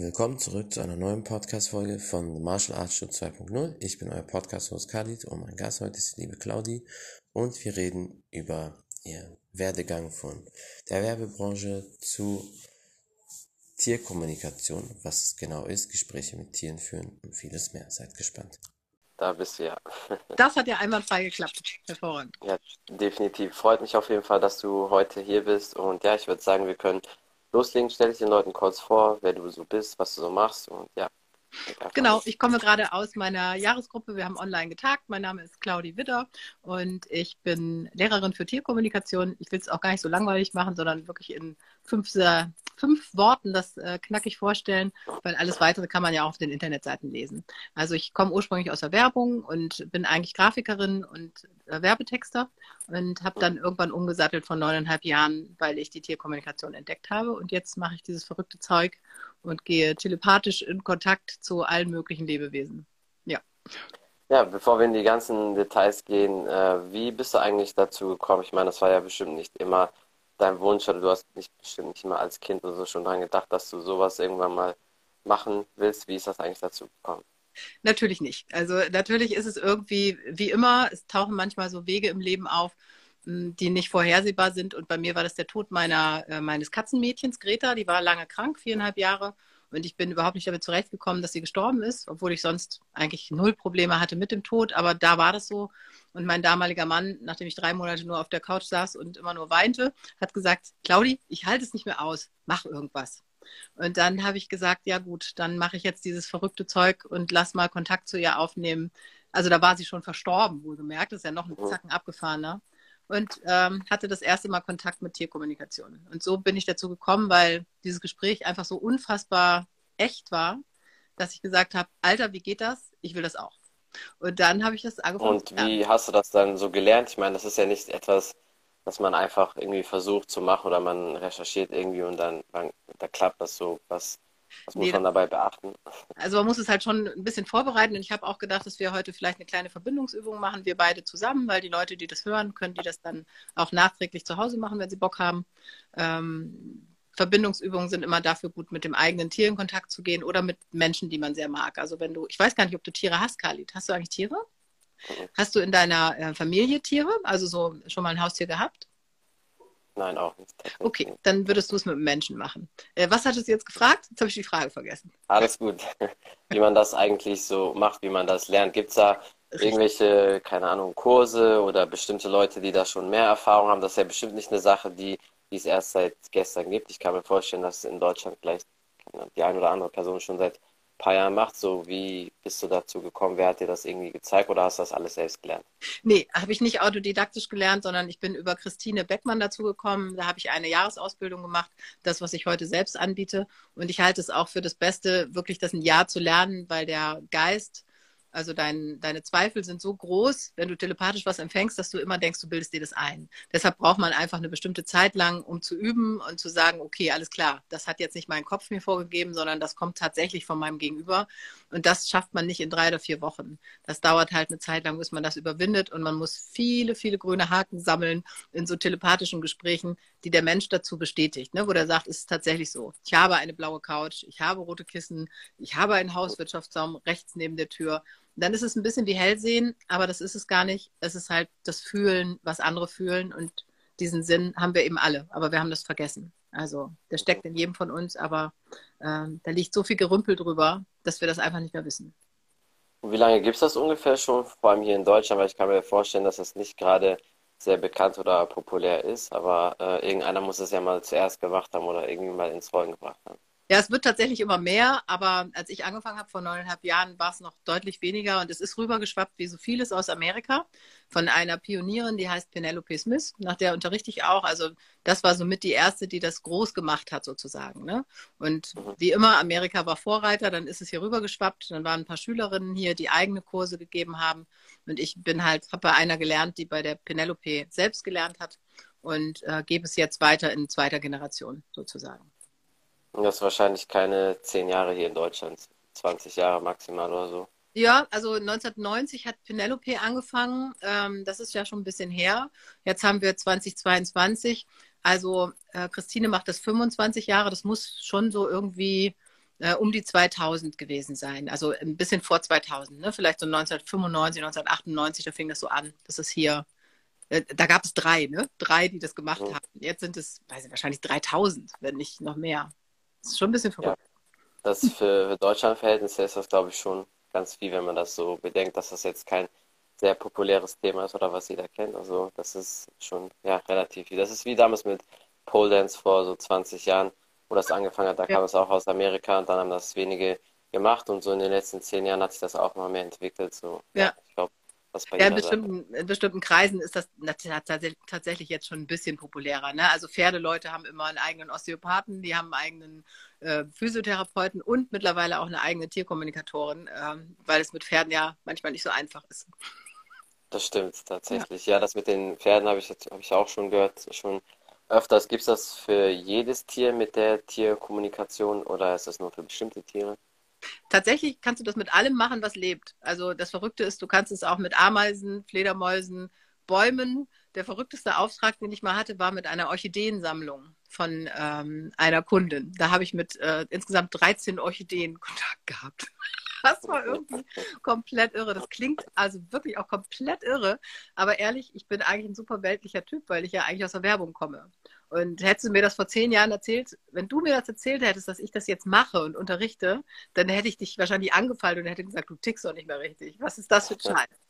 Willkommen zurück zu einer neuen Podcast-Folge von The Martial Arts Show 2.0. Ich bin euer Podcast-Host Khalid und mein Gast heute ist die liebe Claudi und wir reden über ihr Werdegang von der Werbebranche zu Tierkommunikation, was es genau ist, Gespräche mit Tieren führen und vieles mehr. Seid gespannt. Da bist du ja. Das hat ja einwandfrei geklappt. Hervorragend. Ja, definitiv. Freut mich auf jeden Fall, dass du heute hier bist. Und ja, ich würde sagen, wir können loslegen. Stell dich den Leuten kurz vor, wer du so bist, was du so machst. Und ja. Genau, ich komme gerade aus meiner Jahresgruppe. Wir haben online getagt. Mein Name ist Claudi Witter und ich bin Lehrerin für Tierkommunikation. Ich will es auch gar nicht so langweilig machen, sondern wirklich in fünf, fünf Worten das äh, knackig vorstellen, weil alles weitere kann man ja auch auf den Internetseiten lesen. Also ich komme ursprünglich aus der Werbung und bin eigentlich Grafikerin und äh, Werbetexter und habe dann irgendwann umgesattelt von neuneinhalb Jahren, weil ich die Tierkommunikation entdeckt habe. Und jetzt mache ich dieses verrückte Zeug und gehe telepathisch in Kontakt zu allen möglichen Lebewesen. Ja. Ja, bevor wir in die ganzen Details gehen, äh, wie bist du eigentlich dazu gekommen? Ich meine, das war ja bestimmt nicht immer dein Wunsch oder du hast nicht bestimmt nicht mal als Kind oder so schon daran gedacht, dass du sowas irgendwann mal machen willst. Wie ist das eigentlich dazu gekommen? Natürlich nicht. Also natürlich ist es irgendwie wie immer, es tauchen manchmal so Wege im Leben auf, hm, die nicht vorhersehbar sind. Und bei mir war das der Tod meiner, äh, meines Katzenmädchens, Greta. Die war lange krank, viereinhalb Jahre. Und ich bin überhaupt nicht damit zurechtgekommen, dass sie gestorben ist, obwohl ich sonst eigentlich null Probleme hatte mit dem Tod. Aber da war das so. Und mein damaliger Mann, nachdem ich drei Monate nur auf der Couch saß und immer nur weinte, hat gesagt, Claudi, ich halte es nicht mehr aus, mach irgendwas. Und dann habe ich gesagt, ja gut, dann mache ich jetzt dieses verrückte Zeug und lass mal Kontakt zu ihr aufnehmen. Also da war sie schon verstorben, wohlgemerkt, das ist ja noch ein Zacken abgefahrener. Und ähm, hatte das erste Mal Kontakt mit Tierkommunikation. Und so bin ich dazu gekommen, weil dieses Gespräch einfach so unfassbar echt war, dass ich gesagt habe, Alter, wie geht das? Ich will das auch. Und dann habe ich das angefangen. Und wie hast du das dann so gelernt? Ich meine, das ist ja nicht etwas, was man einfach irgendwie versucht zu machen oder man recherchiert irgendwie und dann, dann da klappt das so. Was, was muss nee, man dabei beachten? Also man muss es halt schon ein bisschen vorbereiten und ich habe auch gedacht, dass wir heute vielleicht eine kleine Verbindungsübung machen, wir beide zusammen, weil die Leute, die das hören, können die das dann auch nachträglich zu Hause machen, wenn sie Bock haben. Ähm, Verbindungsübungen sind immer dafür gut, mit dem eigenen Tier in Kontakt zu gehen oder mit Menschen, die man sehr mag. Also wenn du, ich weiß gar nicht, ob du Tiere hast, Khalid. Hast du eigentlich Tiere? Hast du in deiner äh, Familie Tiere? Also so schon mal ein Haustier gehabt? Nein, auch nicht. Okay, dann würdest du es mit einem Menschen machen. Äh, was hattest du jetzt gefragt? Jetzt habe ich die Frage vergessen. Alles gut. Wie man das eigentlich so macht, wie man das lernt. Gibt es da Richtig. irgendwelche, keine Ahnung, Kurse oder bestimmte Leute, die da schon mehr Erfahrung haben? Das ist ja bestimmt nicht eine Sache, die, die es erst seit gestern gibt. Ich kann mir vorstellen, dass in Deutschland vielleicht die eine oder andere Person schon seit paar Jahren macht. So, wie bist du dazu gekommen? Wer hat dir das irgendwie gezeigt oder hast du das alles selbst gelernt? Nee, habe ich nicht autodidaktisch gelernt, sondern ich bin über Christine Beckmann dazu gekommen. Da habe ich eine Jahresausbildung gemacht, das, was ich heute selbst anbiete. Und ich halte es auch für das Beste, wirklich das ein Jahr zu lernen, weil der Geist also dein, deine Zweifel sind so groß, wenn du telepathisch was empfängst, dass du immer denkst, du bildest dir das ein. Deshalb braucht man einfach eine bestimmte Zeit lang, um zu üben und zu sagen, okay, alles klar, das hat jetzt nicht mein Kopf mir vorgegeben, sondern das kommt tatsächlich von meinem Gegenüber. Und das schafft man nicht in drei oder vier Wochen. Das dauert halt eine Zeit lang, bis man das überwindet und man muss viele, viele grüne Haken sammeln in so telepathischen Gesprächen, die der Mensch dazu bestätigt, ne? wo der sagt, es ist tatsächlich so. Ich habe eine blaue Couch, ich habe rote Kissen, ich habe einen Hauswirtschaftsraum rechts neben der Tür dann ist es ein bisschen wie Hellsehen, aber das ist es gar nicht. Es ist halt das Fühlen, was andere fühlen und diesen Sinn haben wir eben alle, aber wir haben das vergessen. Also der steckt in jedem von uns, aber äh, da liegt so viel Gerümpel drüber, dass wir das einfach nicht mehr wissen. wie lange gibt es das ungefähr schon, vor allem hier in Deutschland? Weil ich kann mir vorstellen, dass das nicht gerade sehr bekannt oder populär ist, aber äh, irgendeiner muss es ja mal zuerst gemacht haben oder irgendwie mal ins Rollen gebracht haben. Ja, es wird tatsächlich immer mehr, aber als ich angefangen habe vor neuneinhalb Jahren, war es noch deutlich weniger und es ist rübergeschwappt wie so vieles aus Amerika von einer Pionierin, die heißt Penelope Smith, nach der unterrichte ich auch. Also das war somit die erste, die das groß gemacht hat sozusagen. Ne? Und wie immer, Amerika war Vorreiter, dann ist es hier rübergeschwappt, dann waren ein paar Schülerinnen hier, die eigene Kurse gegeben haben und ich bin halt, habe bei einer gelernt, die bei der Penelope selbst gelernt hat und äh, gebe es jetzt weiter in zweiter Generation sozusagen. Das ist wahrscheinlich keine zehn Jahre hier in Deutschland, 20 Jahre maximal oder so. Ja, also 1990 hat Penelope angefangen. Ähm, das ist ja schon ein bisschen her. Jetzt haben wir 2022. Also äh, Christine macht das 25 Jahre. Das muss schon so irgendwie äh, um die 2000 gewesen sein. Also ein bisschen vor 2000, ne? vielleicht so 1995, 1998, da fing das so an. Das ist hier, äh, da gab es drei, ne? Drei, die das gemacht mhm. haben. Jetzt sind es, weiß ich, wahrscheinlich 3000, wenn nicht noch mehr. Das ist schon ein bisschen verrückt. Ja. Das für, für Deutschland-Verhältnisse ist das, glaube ich, schon ganz viel, wenn man das so bedenkt, dass das jetzt kein sehr populäres Thema ist oder was jeder kennt. Also das ist schon ja, relativ viel. Das ist wie damals mit Pole Dance vor so 20 Jahren, wo das angefangen hat. Da ja. kam es auch aus Amerika und dann haben das wenige gemacht und so in den letzten zehn Jahren hat sich das auch mal mehr entwickelt. So, ja. ich glaube, was bei ja, in bestimmten, in bestimmten Kreisen ist das tatsächlich jetzt schon ein bisschen populärer. Ne? Also Pferdeleute haben immer einen eigenen Osteopathen, die haben einen eigenen äh, Physiotherapeuten und mittlerweile auch eine eigene Tierkommunikatorin, äh, weil es mit Pferden ja manchmal nicht so einfach ist. Das stimmt tatsächlich. Ja, ja das mit den Pferden habe ich jetzt habe ich auch schon gehört, schon öfters. Gibt es das für jedes Tier mit der Tierkommunikation oder ist das nur für bestimmte Tiere? Tatsächlich kannst du das mit allem machen, was lebt. Also das Verrückte ist, du kannst es auch mit Ameisen, Fledermäusen, Bäumen. Der verrückteste Auftrag, den ich mal hatte, war mit einer Orchideensammlung von ähm, einer Kundin. Da habe ich mit äh, insgesamt 13 Orchideen Kontakt gehabt. Das war irgendwie komplett irre. Das klingt also wirklich auch komplett irre. Aber ehrlich, ich bin eigentlich ein super weltlicher Typ, weil ich ja eigentlich aus der Werbung komme. Und hättest du mir das vor zehn Jahren erzählt, wenn du mir das erzählt hättest, dass ich das jetzt mache und unterrichte, dann hätte ich dich wahrscheinlich angefallen und hätte gesagt, du tickst doch nicht mehr richtig. Was ist das für ein Scheiß?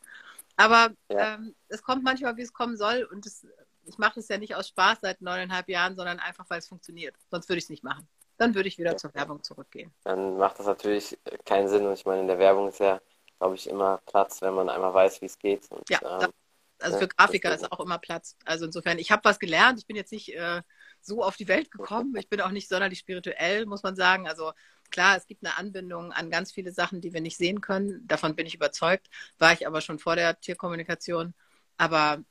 Aber ja. ähm, es kommt manchmal, wie es kommen soll. Und es, ich mache das ja nicht aus Spaß seit neuneinhalb Jahren, sondern einfach, weil es funktioniert. Sonst würde ich es nicht machen dann würde ich wieder zur Werbung zurückgehen. Dann macht das natürlich keinen Sinn. Und ich meine, in der Werbung ist ja, glaube ich, immer Platz, wenn man einmal weiß, wie es geht. Und, ja, ähm, also für Grafiker ist auch immer Platz. Also insofern, ich habe was gelernt. Ich bin jetzt nicht äh, so auf die Welt gekommen. Ich bin auch nicht sonderlich spirituell, muss man sagen. Also klar, es gibt eine Anbindung an ganz viele Sachen, die wir nicht sehen können. Davon bin ich überzeugt. War ich aber schon vor der Tierkommunikation. Aber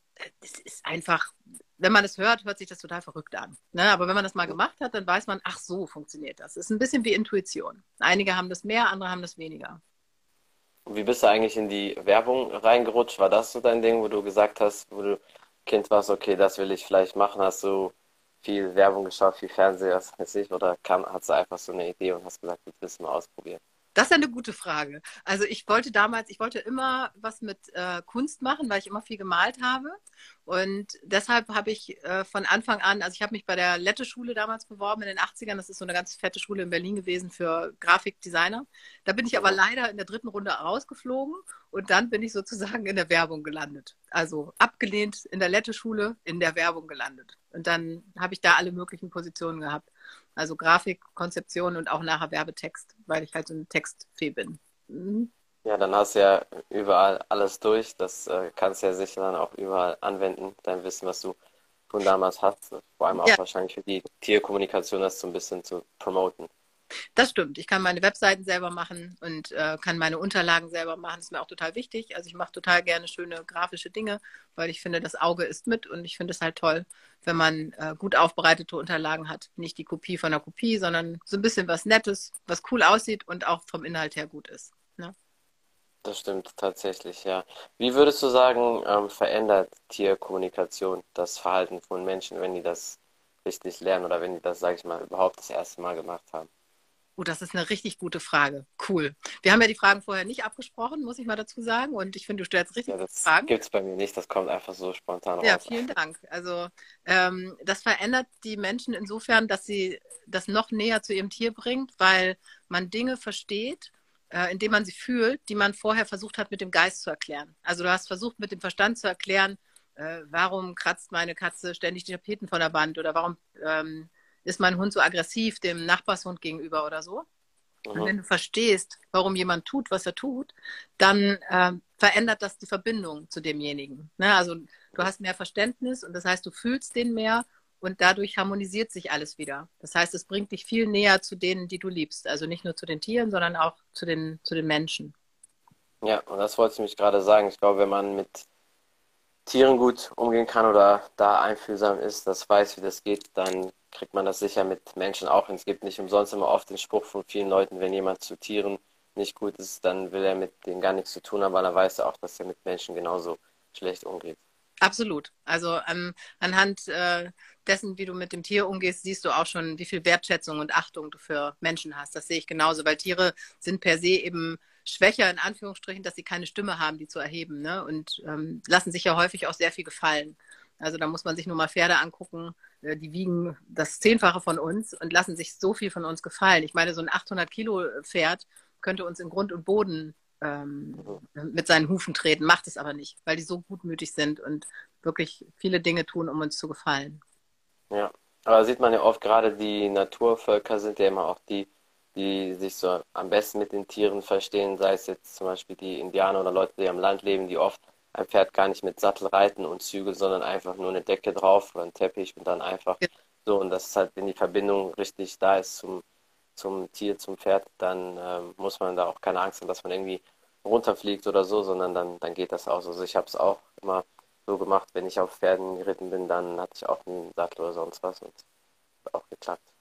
es ist einfach, wenn man es hört, hört sich das total verrückt an. Ne? Aber wenn man das mal gemacht hat, dann weiß man, ach so funktioniert das. Es ist ein bisschen wie Intuition. Einige haben das mehr, andere haben das weniger. Wie bist du eigentlich in die Werbung reingerutscht? War das so dein Ding, wo du gesagt hast, wo du Kind warst, okay, das will ich vielleicht machen? Hast du viel Werbung geschaut, viel Fernseher, was weiß ich? Oder kam, hast du einfach so eine Idee und hast gesagt, du willst mal ausprobieren? Das ist eine gute Frage. Also ich wollte damals, ich wollte immer was mit äh, Kunst machen, weil ich immer viel gemalt habe. Und deshalb habe ich äh, von Anfang an, also ich habe mich bei der Lette-Schule damals beworben in den 80ern. Das ist so eine ganz fette Schule in Berlin gewesen für Grafikdesigner. Da bin ich aber leider in der dritten Runde rausgeflogen und dann bin ich sozusagen in der Werbung gelandet. Also abgelehnt in der Lette-Schule, in der Werbung gelandet. Und dann habe ich da alle möglichen Positionen gehabt. Also Grafik, Konzeption und auch nachher Werbetext, weil ich halt so ein Textfee bin. Mhm. Ja, dann hast du ja überall alles durch. Das äh, kannst du ja sicher dann auch überall anwenden, dein Wissen, was du von damals hast. Vor allem auch ja. wahrscheinlich für die Tierkommunikation, das so ein bisschen zu promoten. Das stimmt. Ich kann meine Webseiten selber machen und äh, kann meine Unterlagen selber machen. Das ist mir auch total wichtig. Also ich mache total gerne schöne grafische Dinge, weil ich finde, das Auge ist mit und ich finde es halt toll, wenn man äh, gut aufbereitete Unterlagen hat. Nicht die Kopie von der Kopie, sondern so ein bisschen was Nettes, was cool aussieht und auch vom Inhalt her gut ist. Ne? Das stimmt tatsächlich, ja. Wie würdest du sagen, ähm, verändert Tierkommunikation das Verhalten von Menschen, wenn die das richtig lernen oder wenn die das, sage ich mal, überhaupt das erste Mal gemacht haben? Oh, das ist eine richtig gute Frage. Cool. Wir haben ja die Fragen vorher nicht abgesprochen, muss ich mal dazu sagen. Und ich finde, du stellst richtig ja, das Fragen. Das gibt es bei mir nicht, das kommt einfach so spontan raus. Ja, vielen Dank. Also ähm, das verändert die Menschen insofern, dass sie das noch näher zu ihrem Tier bringt, weil man Dinge versteht, äh, indem man sie fühlt, die man vorher versucht hat, mit dem Geist zu erklären. Also du hast versucht, mit dem Verstand zu erklären, äh, warum kratzt meine Katze ständig die Tapeten von der Wand oder warum ähm, ist mein Hund so aggressiv dem Nachbarshund gegenüber oder so. Mhm. Und wenn du verstehst, warum jemand tut, was er tut, dann äh, verändert das die Verbindung zu demjenigen. Ne? Also du hast mehr Verständnis und das heißt, du fühlst den mehr und dadurch harmonisiert sich alles wieder. Das heißt, es bringt dich viel näher zu denen, die du liebst. Also nicht nur zu den Tieren, sondern auch zu den, zu den Menschen. Ja, und das wollte ich mich gerade sagen. Ich glaube, wenn man mit Tieren gut umgehen kann oder da einfühlsam ist, das weiß, wie das geht, dann kriegt man das sicher mit Menschen auch hin. Es gibt nicht umsonst immer oft den Spruch von vielen Leuten, wenn jemand zu Tieren nicht gut ist, dann will er mit denen gar nichts zu tun haben, weil er weiß auch, dass er mit Menschen genauso schlecht umgeht. Absolut. Also an, anhand äh, dessen, wie du mit dem Tier umgehst, siehst du auch schon, wie viel Wertschätzung und Achtung du für Menschen hast. Das sehe ich genauso, weil Tiere sind per se eben schwächer in Anführungsstrichen, dass sie keine Stimme haben, die zu erheben. Ne? Und ähm, lassen sich ja häufig auch sehr viel gefallen. Also da muss man sich nur mal Pferde angucken, die wiegen das Zehnfache von uns und lassen sich so viel von uns gefallen. Ich meine, so ein 800 Kilo Pferd könnte uns in Grund und Boden ähm, mit seinen Hufen treten, macht es aber nicht, weil die so gutmütig sind und wirklich viele Dinge tun, um uns zu gefallen. Ja, aber sieht man ja oft, gerade die Naturvölker sind ja immer auch die, die sich so am besten mit den Tieren verstehen, sei es jetzt zum Beispiel die Indianer oder Leute, die am Land leben, die oft ein Pferd gar nicht mit Sattel reiten und Zügel, sondern einfach nur eine Decke drauf oder einen Teppich und dann einfach ja. so. Und das ist halt, wenn die Verbindung richtig da ist zum, zum Tier, zum Pferd, dann ähm, muss man da auch keine Angst haben, dass man irgendwie runterfliegt oder so, sondern dann, dann geht das auch. Also ich habe es auch immer so gemacht, wenn ich auf Pferden geritten bin, dann hatte ich auch einen Sattel oder sonst was und hat auch geklappt.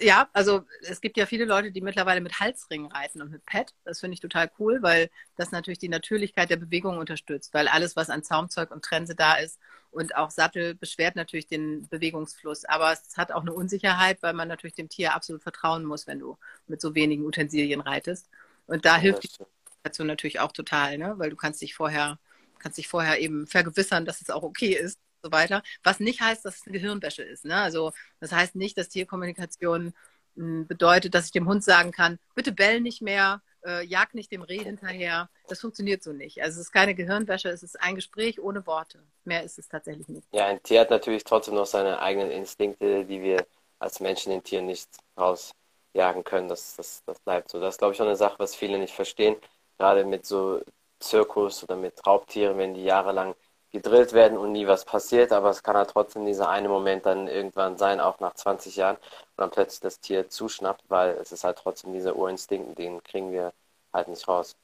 Ja, also es gibt ja viele Leute, die mittlerweile mit Halsringen reiten und mit Pad. Das finde ich total cool, weil das natürlich die Natürlichkeit der Bewegung unterstützt, weil alles, was an Zaumzeug und Trense da ist und auch Sattel beschwert natürlich den Bewegungsfluss. Aber es hat auch eine Unsicherheit, weil man natürlich dem Tier absolut vertrauen muss, wenn du mit so wenigen Utensilien reitest. Und da ja, hilft die Kommunikation natürlich auch total, ne? weil du kannst dich vorher, kannst dich vorher eben vergewissern, dass es auch okay ist so weiter. Was nicht heißt, dass es eine Gehirnwäsche ist. Ne? Also das heißt nicht, dass Tierkommunikation hm, bedeutet, dass ich dem Hund sagen kann, bitte bell nicht mehr, äh, jag nicht dem Reh hinterher. Das funktioniert so nicht. Also es ist keine Gehirnwäsche, es ist ein Gespräch ohne Worte. Mehr ist es tatsächlich nicht. Ja, ein Tier hat natürlich trotzdem noch seine eigenen Instinkte, die wir als Menschen den Tieren nicht rausjagen können. Das, das, das bleibt so. Das ist, glaube ich, auch eine Sache, was viele nicht verstehen. Gerade mit so Zirkus oder mit Raubtieren, wenn die jahrelang gedrillt werden und nie was passiert, aber es kann halt trotzdem dieser eine Moment dann irgendwann sein, auch nach 20 Jahren, und dann plötzlich das Tier zuschnappt, weil es ist halt trotzdem dieser Urinstinkt, den kriegen wir halt nicht raus.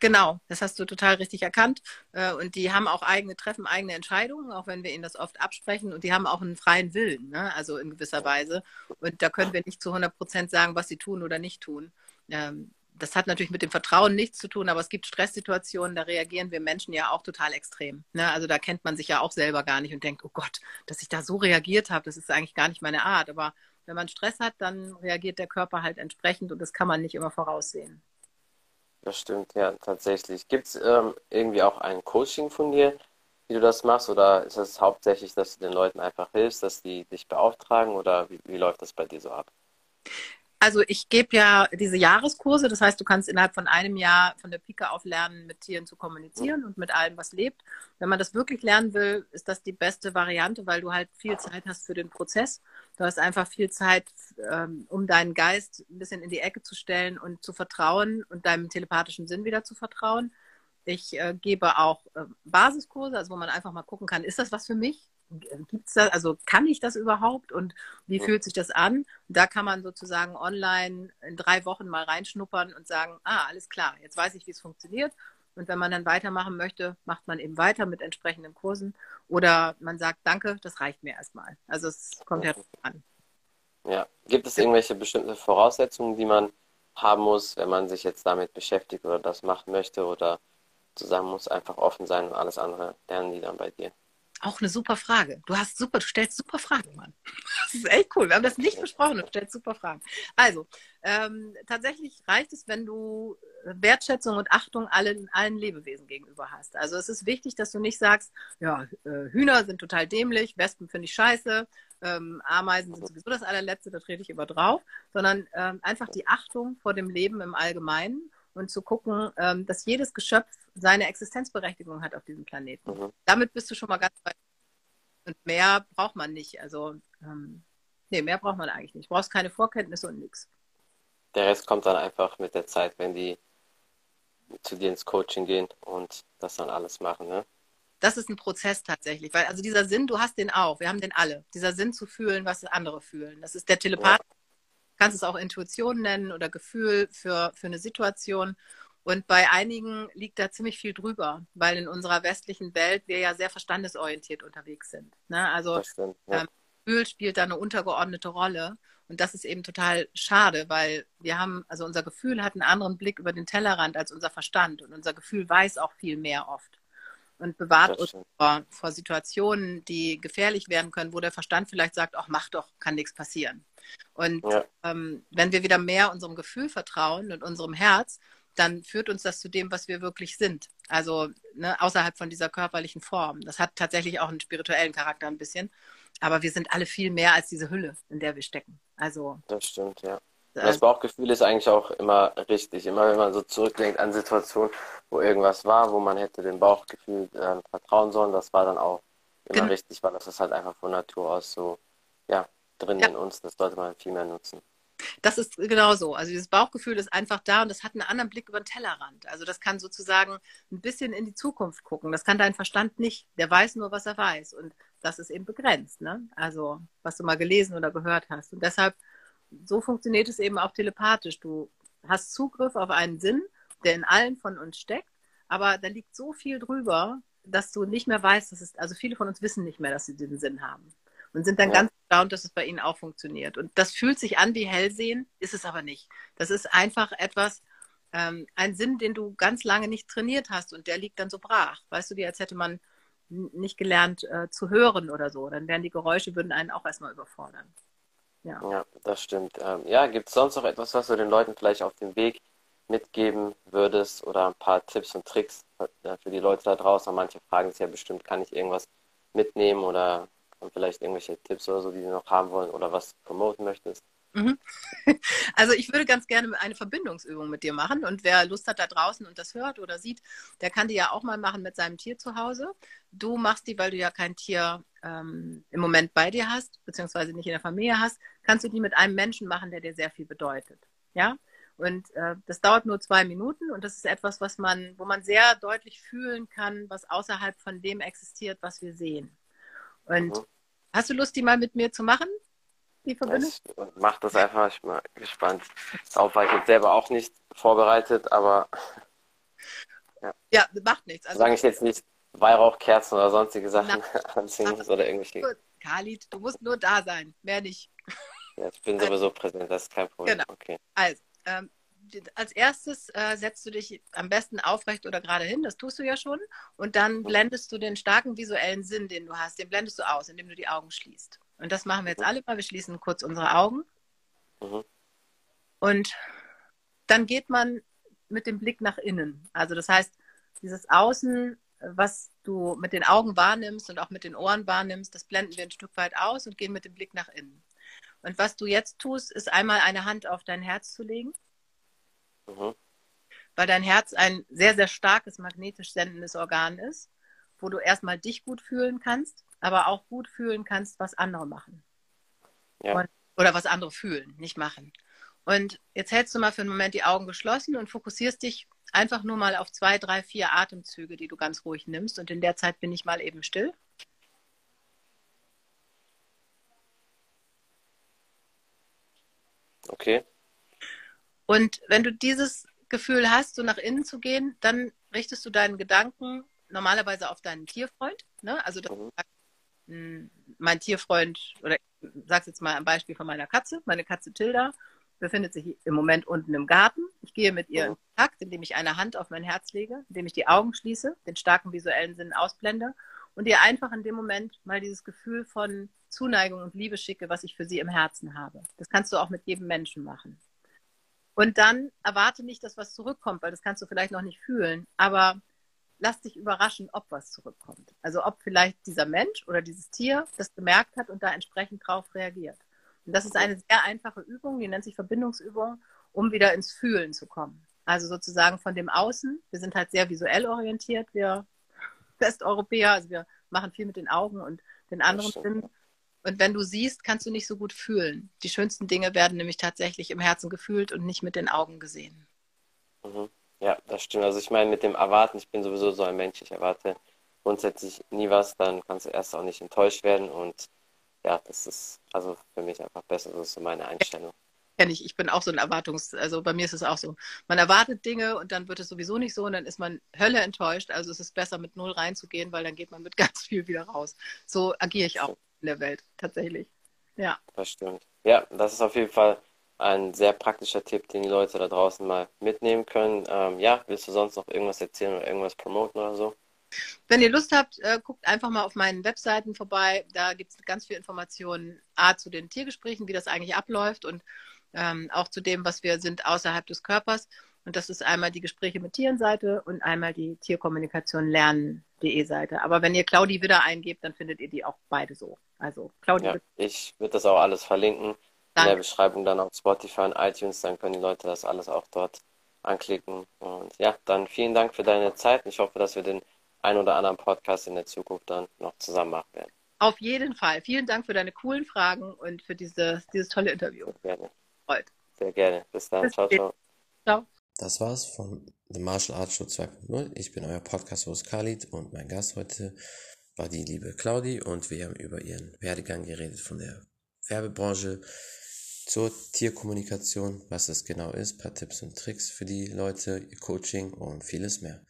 Genau, das hast du total richtig erkannt. Äh, und die haben auch eigene, treffen eigene Entscheidungen, auch wenn wir ihnen das oft absprechen. Und die haben auch einen freien Willen, ne? also in gewisser Weise. Und da können wir nicht zu 100 Prozent sagen, was sie tun oder nicht tun. Das hat natürlich mit dem Vertrauen nichts zu tun, aber es gibt Stresssituationen, da reagieren wir Menschen ja auch total extrem. Ne? Also da kennt man sich ja auch selber gar nicht und denkt, oh Gott, dass ich da so reagiert habe, das ist eigentlich gar nicht meine Art. Aber wenn man Stress hat, dann reagiert der Körper halt entsprechend und das kann man nicht immer voraussehen. Das stimmt, ja, tatsächlich. Gibt es ähm, irgendwie auch ein Coaching von dir, wie du das machst? Oder ist es hauptsächlich, dass du den Leuten einfach hilfst, dass die dich beauftragen? Oder wie, wie läuft das bei dir so ab? Also ich gebe ja diese Jahreskurse, das heißt, du kannst innerhalb von einem Jahr von der Pike auf lernen, mit Tieren zu kommunizieren und mit allem, was lebt. Wenn man das wirklich lernen will, ist das die beste Variante, weil du halt viel Zeit hast für den Prozess. Du hast einfach viel Zeit, ähm, um deinen Geist ein bisschen in die Ecke zu stellen und zu vertrauen und deinem telepathischen Sinn wieder zu vertrauen. Ich äh, gebe auch äh, Basiskurse, also wo man einfach mal gucken kann, ist das was für mich? Gibt's da, also kann ich das überhaupt und wie fühlt sich das an? Da kann man sozusagen online in drei Wochen mal reinschnuppern und sagen, ah, alles klar, jetzt weiß ich, wie es funktioniert. Und wenn man dann weitermachen möchte, macht man eben weiter mit entsprechenden Kursen oder man sagt, danke, das reicht mir erstmal. Also es kommt ja an. Ja, gibt es irgendwelche bestimmte Voraussetzungen, die man haben muss, wenn man sich jetzt damit beschäftigt oder das machen möchte oder zusammen muss einfach offen sein und alles andere lernen die dann bei dir? Auch eine super Frage. Du hast super, du stellst super Fragen, Mann. Das ist echt cool. Wir haben das nicht besprochen, du stellst super Fragen. Also, ähm, tatsächlich reicht es, wenn du Wertschätzung und Achtung allen, allen Lebewesen gegenüber hast. Also es ist wichtig, dass du nicht sagst, ja, äh, Hühner sind total dämlich, Wespen finde ich scheiße, ähm, Ameisen sind sowieso das allerletzte, da trete ich immer drauf, sondern ähm, einfach die Achtung vor dem Leben im Allgemeinen und zu gucken, ähm, dass jedes Geschöpf seine Existenzberechtigung hat auf diesem Planeten. Mhm. Damit bist du schon mal ganz weit. Und mehr braucht man nicht. Also, ähm, nee, mehr braucht man eigentlich nicht. Du brauchst keine Vorkenntnisse und nichts. Der Rest kommt dann einfach mit der Zeit, wenn die zu dir ins Coaching gehen und das dann alles machen, ne? Das ist ein Prozess tatsächlich, weil also dieser Sinn, du hast den auch, wir haben den alle. Dieser Sinn zu fühlen, was andere fühlen. Das ist der Telepath, ja kannst es auch Intuition nennen oder Gefühl für, für eine Situation. Und bei einigen liegt da ziemlich viel drüber, weil in unserer westlichen Welt wir ja sehr verstandesorientiert unterwegs sind. Ne? Also stimmt, ja. ähm, Gefühl spielt da eine untergeordnete Rolle. Und das ist eben total schade, weil wir haben, also unser Gefühl hat einen anderen Blick über den Tellerrand als unser Verstand. Und unser Gefühl weiß auch viel mehr oft. und bewahrt uns vor, vor, Situationen, die gefährlich werden können, wo der Verstand vielleicht sagt, ach, mach doch, kann nichts passieren. Und ja. ähm, wenn wir wieder mehr unserem Gefühl vertrauen und unserem Herz, dann führt uns das zu dem, was wir wirklich sind. Also ne, außerhalb von dieser körperlichen Form. Das hat tatsächlich auch einen spirituellen Charakter ein bisschen. Aber wir sind alle viel mehr als diese Hülle, in der wir stecken. Also. Das stimmt, ja. Das Bauchgefühl ist eigentlich auch immer richtig. Immer wenn man so zurückdenkt an Situationen, wo irgendwas war, wo man hätte dem Bauchgefühl äh, vertrauen sollen, das war dann auch immer genau. richtig, weil das ist halt einfach von Natur aus so, ja, drin ja. in uns. Das sollte man viel mehr nutzen. Das ist genau so. Also dieses Bauchgefühl ist einfach da und das hat einen anderen Blick über den Tellerrand. Also das kann sozusagen ein bisschen in die Zukunft gucken. Das kann dein Verstand nicht. Der weiß nur, was er weiß. Und das ist eben begrenzt. Ne? Also was du mal gelesen oder gehört hast. Und deshalb, so funktioniert es eben auch telepathisch. Du hast Zugriff auf einen Sinn, der in allen von uns steckt. Aber da liegt so viel drüber, dass du nicht mehr weißt, dass es, also viele von uns wissen nicht mehr, dass sie diesen Sinn haben und sind dann ja. ganz erstaunt, dass es bei ihnen auch funktioniert. Und das fühlt sich an wie Hellsehen, ist es aber nicht. Das ist einfach etwas, ähm, ein Sinn, den du ganz lange nicht trainiert hast und der liegt dann so brach. Weißt du, wie als hätte man nicht gelernt äh, zu hören oder so. Dann wären die Geräusche, würden einen auch erstmal überfordern. Ja, ja das stimmt. Ähm, ja, gibt es sonst noch etwas, was du den Leuten vielleicht auf dem Weg mitgeben würdest oder ein paar Tipps und Tricks äh, für die Leute da draußen? Manche fragen sich ja bestimmt, kann ich irgendwas mitnehmen oder und vielleicht irgendwelche Tipps oder so, die du noch haben wollen oder was promoten möchtest? Mhm. Also ich würde ganz gerne eine Verbindungsübung mit dir machen und wer Lust hat da draußen und das hört oder sieht, der kann die ja auch mal machen mit seinem Tier zu Hause. Du machst die, weil du ja kein Tier ähm, im Moment bei dir hast, beziehungsweise nicht in der Familie hast, kannst du die mit einem Menschen machen, der dir sehr viel bedeutet. Ja? Und äh, das dauert nur zwei Minuten und das ist etwas, was man, wo man sehr deutlich fühlen kann, was außerhalb von dem existiert, was wir sehen. Und mhm. hast du Lust, die mal mit mir zu machen? Die Verbindung? Ich mach das einfach, ich bin mal gespannt. Darauf war ich jetzt selber auch nicht vorbereitet, aber. Ja, ja macht nichts. Also, Solange ich jetzt nicht Weihrauchkerzen oder sonstige Sachen anziehen muss oder irgendwelche. Gut. Khalid, du musst nur da sein, mehr nicht. Ja, ich bin also, sowieso präsent, das ist kein Problem. Genau. Okay. Also, ähm, als erstes äh, setzt du dich am besten aufrecht oder gerade hin, das tust du ja schon. Und dann blendest du den starken visuellen Sinn, den du hast, den blendest du aus, indem du die Augen schließt. Und das machen wir jetzt alle mal. Wir schließen kurz unsere Augen. Mhm. Und dann geht man mit dem Blick nach innen. Also das heißt, dieses Außen, was du mit den Augen wahrnimmst und auch mit den Ohren wahrnimmst, das blenden wir ein Stück weit aus und gehen mit dem Blick nach innen. Und was du jetzt tust, ist einmal eine Hand auf dein Herz zu legen Mhm. Weil dein Herz ein sehr, sehr starkes magnetisch sendendes Organ ist, wo du erstmal dich gut fühlen kannst, aber auch gut fühlen kannst, was andere machen. Ja. Und, oder was andere fühlen, nicht machen. Und jetzt hältst du mal für einen Moment die Augen geschlossen und fokussierst dich einfach nur mal auf zwei, drei, vier Atemzüge, die du ganz ruhig nimmst. Und in der Zeit bin ich mal eben still. Okay. Und wenn du dieses Gefühl hast, so nach innen zu gehen, dann richtest du deinen Gedanken normalerweise auf deinen Tierfreund. Ne? Also mhm. mein Tierfreund, oder ich sage jetzt mal ein Beispiel von meiner Katze. Meine Katze Tilda befindet sich im Moment unten im Garten. Ich gehe mit ihr mhm. in Kontakt, indem ich eine Hand auf mein Herz lege, indem ich die Augen schließe, den starken visuellen Sinn ausblende und ihr einfach in dem Moment mal dieses Gefühl von Zuneigung und Liebe schicke, was ich für sie im Herzen habe. Das kannst du auch mit jedem Menschen machen. Und dann erwarte nicht, dass was zurückkommt, weil das kannst du vielleicht noch nicht fühlen. Aber lass dich überraschen, ob was zurückkommt. Also ob vielleicht dieser Mensch oder dieses Tier das gemerkt hat und da entsprechend drauf reagiert. Und das ist eine sehr einfache Übung, die nennt sich Verbindungsübung, um wieder ins Fühlen zu kommen. Also sozusagen von dem Außen. Wir sind halt sehr visuell orientiert, wir Westeuropäer, also wir machen viel mit den Augen und den anderen Sinnen. Und wenn du siehst, kannst du nicht so gut fühlen. Die schönsten Dinge werden nämlich tatsächlich im Herzen gefühlt und nicht mit den Augen gesehen. Mhm. Ja, das stimmt. Also ich meine, mit dem Erwarten, ich bin sowieso so ein Mensch, ich erwarte grundsätzlich nie was, dann kannst du erst auch nicht enttäuscht werden. Und ja, das ist also für mich einfach besser, das ist so meine Einstellung. Kenne ich, ich bin auch so ein Erwartungs-, also bei mir ist es auch so. Man erwartet Dinge und dann wird es sowieso nicht so und dann ist man Hölle enttäuscht. Also es ist besser, mit null reinzugehen, weil dann geht man mit ganz viel wieder raus. So agiere ich auch in der Welt, tatsächlich. Ja. Das stimmt. Ja, das ist auf jeden Fall ein sehr praktischer Tipp, den die Leute da draußen mal mitnehmen können. Ähm, ja, willst du sonst noch irgendwas erzählen oder irgendwas promoten oder so? Wenn ihr Lust habt, äh, guckt einfach mal auf meinen Webseiten vorbei. Da gibt es ganz viel Informationen, A, zu den Tiergesprächen, wie das eigentlich abläuft und ähm, auch zu dem, was wir sind außerhalb des Körpers. Und das ist einmal die Gespräche mit Tieren Seite und einmal die Tierkommunikation lernen.de Seite. Aber wenn ihr Claudi wieder eingebt, dann findet ihr die auch beide so. Also Claudi. Ja, ich würde das auch alles verlinken. Danke. In der Beschreibung dann auf Spotify und iTunes, dann können die Leute das alles auch dort anklicken. Und ja, dann vielen Dank für deine Zeit. Ich hoffe, dass wir den ein oder anderen Podcast in der Zukunft dann noch zusammen machen werden. Auf jeden Fall. Vielen Dank für deine coolen Fragen und für diese, dieses tolle Interview. Sehr gerne. Freut. Sehr gerne. Bis dann. Bis ciao, ciao. Ciao. Das war's von The Martial Arts Show 2.0. Ich bin euer Podcast-Host Khalid und mein Gast heute war die liebe Claudi und wir haben über ihren Werdegang geredet von der Werbebranche zur Tierkommunikation, was das genau ist, paar Tipps und Tricks für die Leute, ihr Coaching und vieles mehr.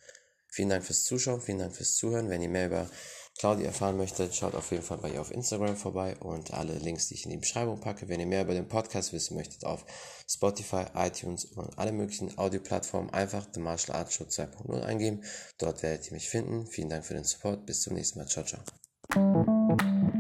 Vielen Dank fürs Zuschauen, vielen Dank fürs Zuhören. Wenn ihr mehr über Claudia erfahren möchtet, schaut auf jeden Fall bei ihr auf Instagram vorbei und alle Links, die ich in die Beschreibung packe. Wenn ihr mehr über den Podcast wissen möchtet, auf Spotify, iTunes und alle möglichen Audioplattformen einfach The Martial Arts Show 2.0 eingeben. Dort werdet ihr mich finden. Vielen Dank für den Support. Bis zum nächsten Mal. Ciao, ciao.